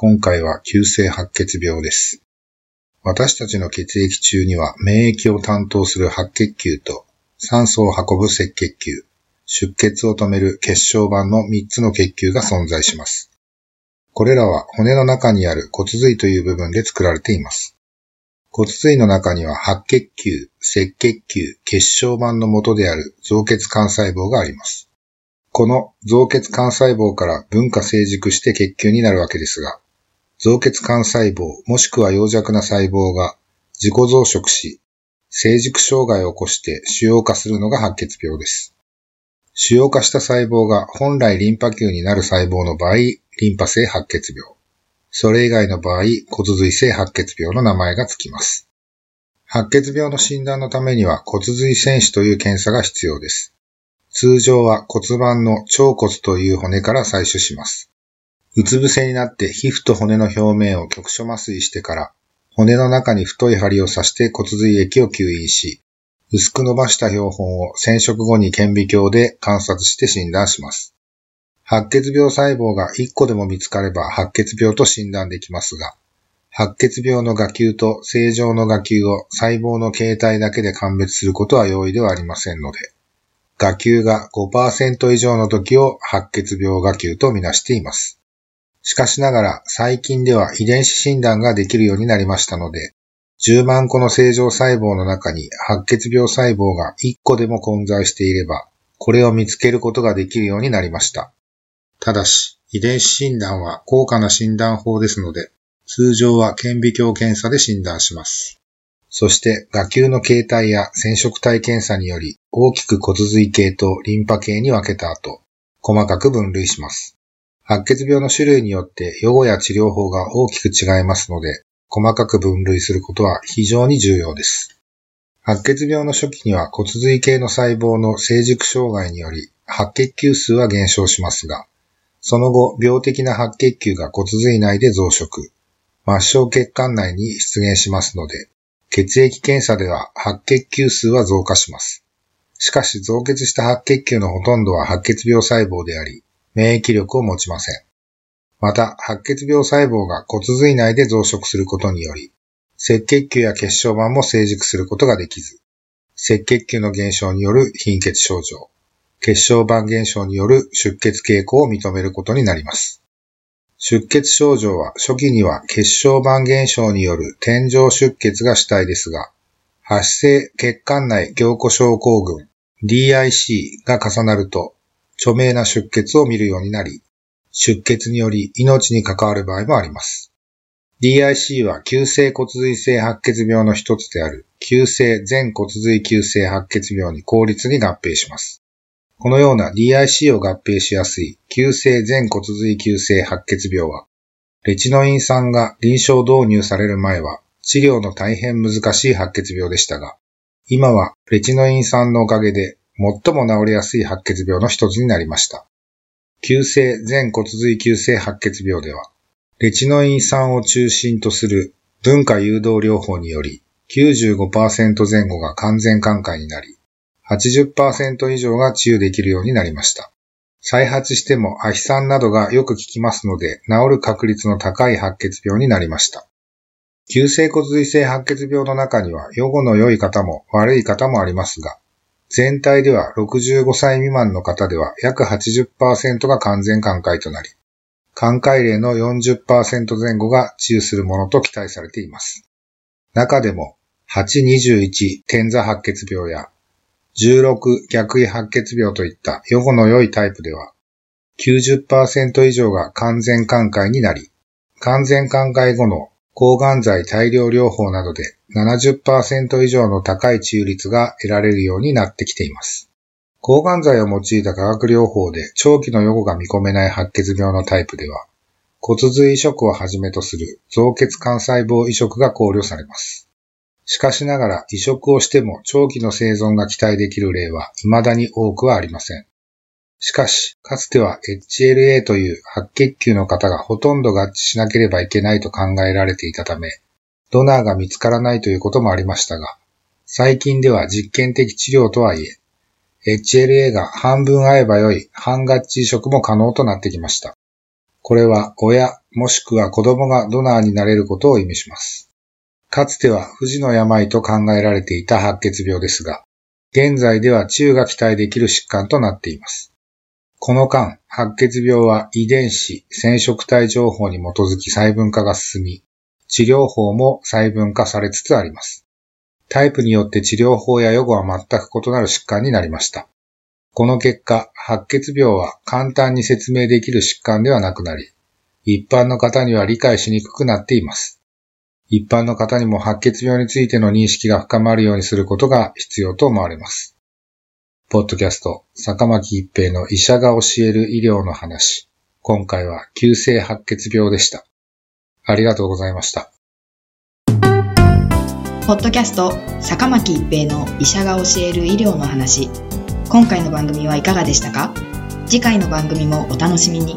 今回は急性白血病です。私たちの血液中には免疫を担当する白血球と酸素を運ぶ赤血球、出血を止める血小板の3つの血球が存在します。これらは骨の中にある骨髄という部分で作られています。骨髄の中には白血球、赤血球、血小板の元である造血幹細胞があります。この造血幹細胞から分化成熟して血球になるわけですが、造血幹細胞もしくは幼弱な細胞が自己増殖し、成熟障害を起こして腫瘍化するのが白血病です。腫瘍化した細胞が本来リンパ球になる細胞の場合、リンパ性白血病。それ以外の場合、骨髄性白血病の名前がつきます。白血病の診断のためには骨髄染子という検査が必要です。通常は骨盤の腸骨という骨から採取します。うつ伏せになって皮膚と骨の表面を局所麻酔してから、骨の中に太い針を刺して骨髄液を吸引し、薄く伸ばした標本を染色後に顕微鏡で観察して診断します。白血病細胞が1個でも見つかれば白血病と診断できますが、白血病の画球と正常の画球を細胞の形態だけで鑑別することは容易ではありませんので、画球が5%以上の時を白血病画球とみなしています。しかしながら最近では遺伝子診断ができるようになりましたので、10万個の正常細胞の中に白血病細胞が1個でも混在していれば、これを見つけることができるようになりました。ただし、遺伝子診断は高価な診断法ですので、通常は顕微鏡検査で診断します。そして、画球の形態や染色体検査により、大きく骨髄系とリンパ系に分けた後、細かく分類します。白血病の種類によって予後や治療法が大きく違いますので、細かく分類することは非常に重要です。白血病の初期には骨髄系の細胞の成熟障害により白血球数は減少しますが、その後、病的な白血球が骨髄内で増殖、末梢血管内に出現しますので、血液検査では白血球数は増加します。しかし増血した白血球のほとんどは白血病細胞であり、免疫力を持ちません。また、白血病細胞が骨髄内で増殖することにより、赤血球や血小板も成熟することができず、赤血球の減少による貧血症状、血小板減少による出血傾向を認めることになります。出血症状は初期には血小板減少による天井出血が主体ですが、発生血管内凝固症候群 DIC が重なると著名な出血を見るようになり、出血により命に関わる場合もあります。DIC は急性骨髄性白血病の一つである急性全骨髄急性白血病に効率に合併します。このような DIC を合併しやすい急性全骨髄急性白血病は、レチノイン酸が臨床導入される前は治療の大変難しい白血病でしたが、今はレチノイン酸のおかげで最も治りやすい白血病の一つになりました。急性全骨髄急性白血病では、レチノイン酸を中心とする分化誘導療法により95%前後が完全寛解になり、80%以上が治癒できるようになりました。再発してもアヒ酸などがよく効きますので、治る確率の高い白血病になりました。急性骨髄性白血病の中には予後の良い方も悪い方もありますが、全体では65歳未満の方では約80%が完全寛解となり、寛解例の40%前後が治癒するものと期待されています。中でも、821天座白血病や16逆位白血病といった予後の良いタイプでは、90%以上が完全寛解になり、完全寛解後の抗がん剤大量療法などで70%以上の高い治癒率が得られるようになってきています。抗がん剤を用いた化学療法で長期の予後が見込めない白血病のタイプでは、骨髄移植をはじめとする造血幹細胞移植が考慮されます。しかしながら移植をしても長期の生存が期待できる例は未だに多くはありません。しかし、かつては HLA という白血球の方がほとんど合致しなければいけないと考えられていたため、ドナーが見つからないということもありましたが、最近では実験的治療とはいえ、HLA が半分合えばよい半合致移植も可能となってきました。これは親もしくは子供がドナーになれることを意味します。かつては不治の病と考えられていた白血病ですが、現在では治癒が期待できる疾患となっています。この間、白血病は遺伝子、染色体情報に基づき細分化が進み、治療法も細分化されつつあります。タイプによって治療法や予後は全く異なる疾患になりました。この結果、白血病は簡単に説明できる疾患ではなくなり、一般の方には理解しにくくなっています。一般の方にも白血病についての認識が深まるようにすることが必要と思われます。ポッドキャスト、坂巻一平の医者が教える医療の話。今回は急性白血病でした。ありがとうございました。ポッドキャスト、坂巻一平の医者が教える医療の話。今回の番組はいかがでしたか？次回の番組もお楽しみに。